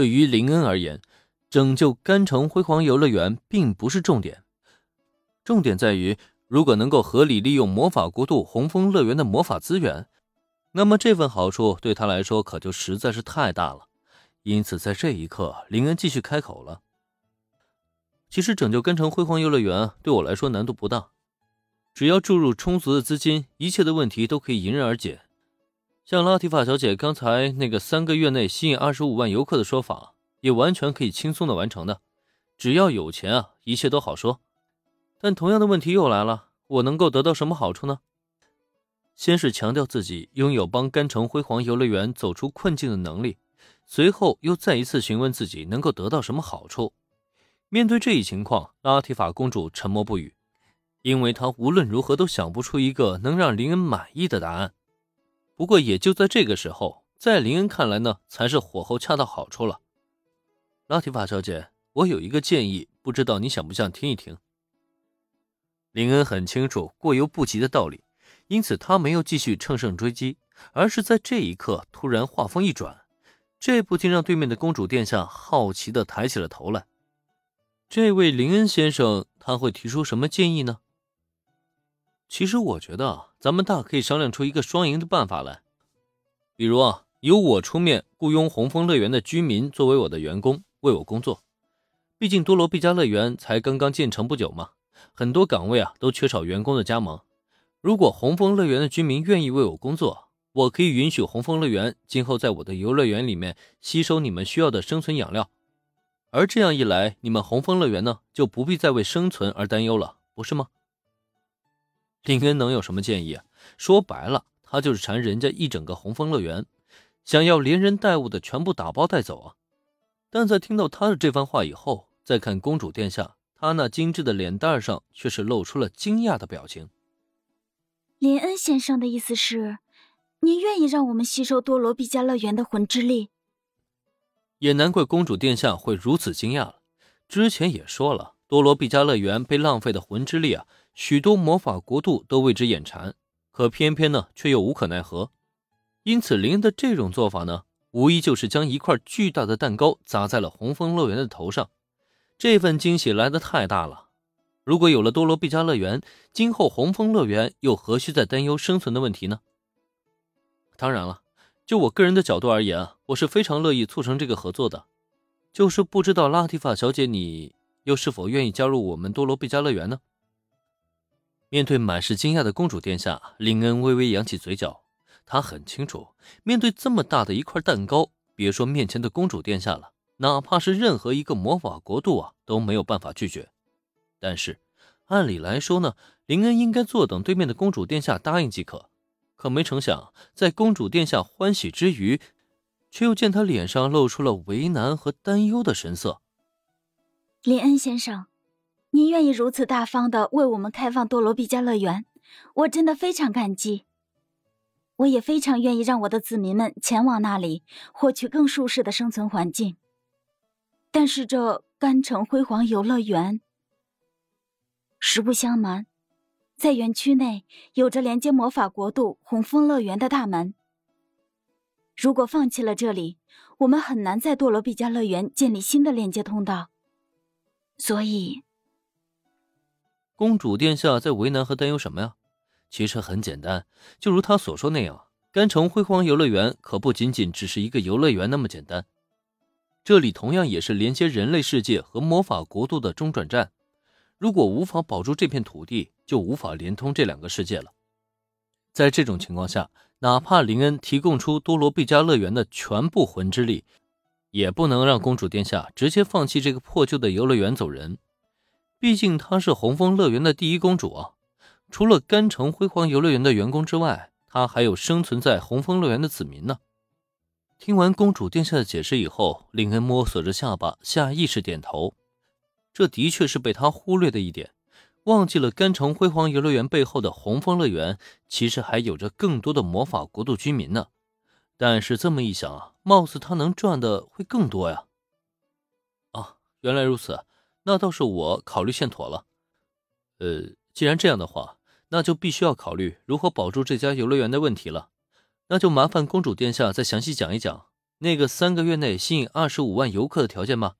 对于林恩而言，拯救甘城辉煌游乐园并不是重点，重点在于如果能够合理利用魔法国度红枫乐园的魔法资源，那么这份好处对他来说可就实在是太大了。因此，在这一刻，林恩继续开口了：“其实拯救甘城辉煌游乐园对我来说难度不大，只要注入充足的资金，一切的问题都可以迎刃而解。”像拉提法小姐刚才那个三个月内吸引二十五万游客的说法，也完全可以轻松的完成的。只要有钱啊，一切都好说。但同样的问题又来了，我能够得到什么好处呢？先是强调自己拥有帮甘城辉煌游乐园走出困境的能力，随后又再一次询问自己能够得到什么好处。面对这一情况，拉提法公主沉默不语，因为她无论如何都想不出一个能让林恩满意的答案。不过也就在这个时候，在林恩看来呢，才是火候恰到好处了。拉提法小姐，我有一个建议，不知道你想不想听一听？林恩很清楚过犹不及的道理，因此他没有继续乘胜追击，而是在这一刻突然话锋一转，这不禁让对面的公主殿下好奇的抬起了头来。这位林恩先生，他会提出什么建议呢？其实我觉得，啊咱们大可以商量出一个双赢的办法来。比如啊，由我出面雇佣红枫乐园的居民作为我的员工，为我工作。毕竟多罗毕加乐园才刚刚建成不久嘛，很多岗位啊都缺少员工的加盟。如果红枫乐园的居民愿意为我工作，我可以允许红枫乐园今后在我的游乐园里面吸收你们需要的生存养料。而这样一来，你们红枫乐园呢就不必再为生存而担忧了，不是吗？林恩能有什么建议啊？说白了，他就是馋人家一整个红枫乐园，想要连人带物的全部打包带走啊！但在听到他的这番话以后，再看公主殿下，她那精致的脸蛋上却是露出了惊讶的表情。林恩先生的意思是，您愿意让我们吸收多罗毕加乐园的魂之力？也难怪公主殿下会如此惊讶了。之前也说了，多罗毕加乐园被浪费的魂之力啊！许多魔法国度都为之眼馋，可偏偏呢却又无可奈何。因此，林恩的这种做法呢，无疑就是将一块巨大的蛋糕砸在了红枫乐园的头上。这份惊喜来得太大了。如果有了多罗毕加乐园，今后红枫乐园又何须再担忧生存的问题呢？当然了，就我个人的角度而言，我是非常乐意促成这个合作的。就是不知道拉蒂法小姐，你又是否愿意加入我们多罗毕加乐园呢？面对满是惊讶的公主殿下，林恩微微扬起嘴角。他很清楚，面对这么大的一块蛋糕，别说面前的公主殿下了，哪怕是任何一个魔法国度啊，都没有办法拒绝。但是，按理来说呢，林恩应该坐等对面的公主殿下答应即可。可没成想，在公主殿下欢喜之余，却又见他脸上露出了为难和担忧的神色。林恩先生。您愿意如此大方的为我们开放多罗毕加乐园，我真的非常感激。我也非常愿意让我的子民们前往那里，获取更舒适的生存环境。但是这甘城辉煌游乐园，实不相瞒，在园区内有着连接魔法国度红枫乐园的大门。如果放弃了这里，我们很难在多罗毕加乐园建立新的连接通道。所以。公主殿下在为难和担忧什么呀？其实很简单，就如他所说那样，甘城辉煌游乐园可不仅仅只是一个游乐园那么简单，这里同样也是连接人类世界和魔法国度的中转站。如果无法保住这片土地，就无法连通这两个世界了。在这种情况下，哪怕林恩提供出多罗毕加乐园的全部魂之力，也不能让公主殿下直接放弃这个破旧的游乐园走人。毕竟她是红枫乐园的第一公主啊！除了甘城辉煌游乐园的员工之外，她还有生存在红枫乐园的子民呢。听完公主殿下的解释以后，林恩摸索着下巴，下意识点头。这的确是被他忽略的一点，忘记了甘城辉煌游乐园背后的红枫乐园其实还有着更多的魔法国度居民呢。但是这么一想啊，貌似他能赚的会更多呀！啊，原来如此。那倒是我考虑欠妥了，呃，既然这样的话，那就必须要考虑如何保住这家游乐园的问题了。那就麻烦公主殿下再详细讲一讲，那个三个月内吸引二十五万游客的条件吧？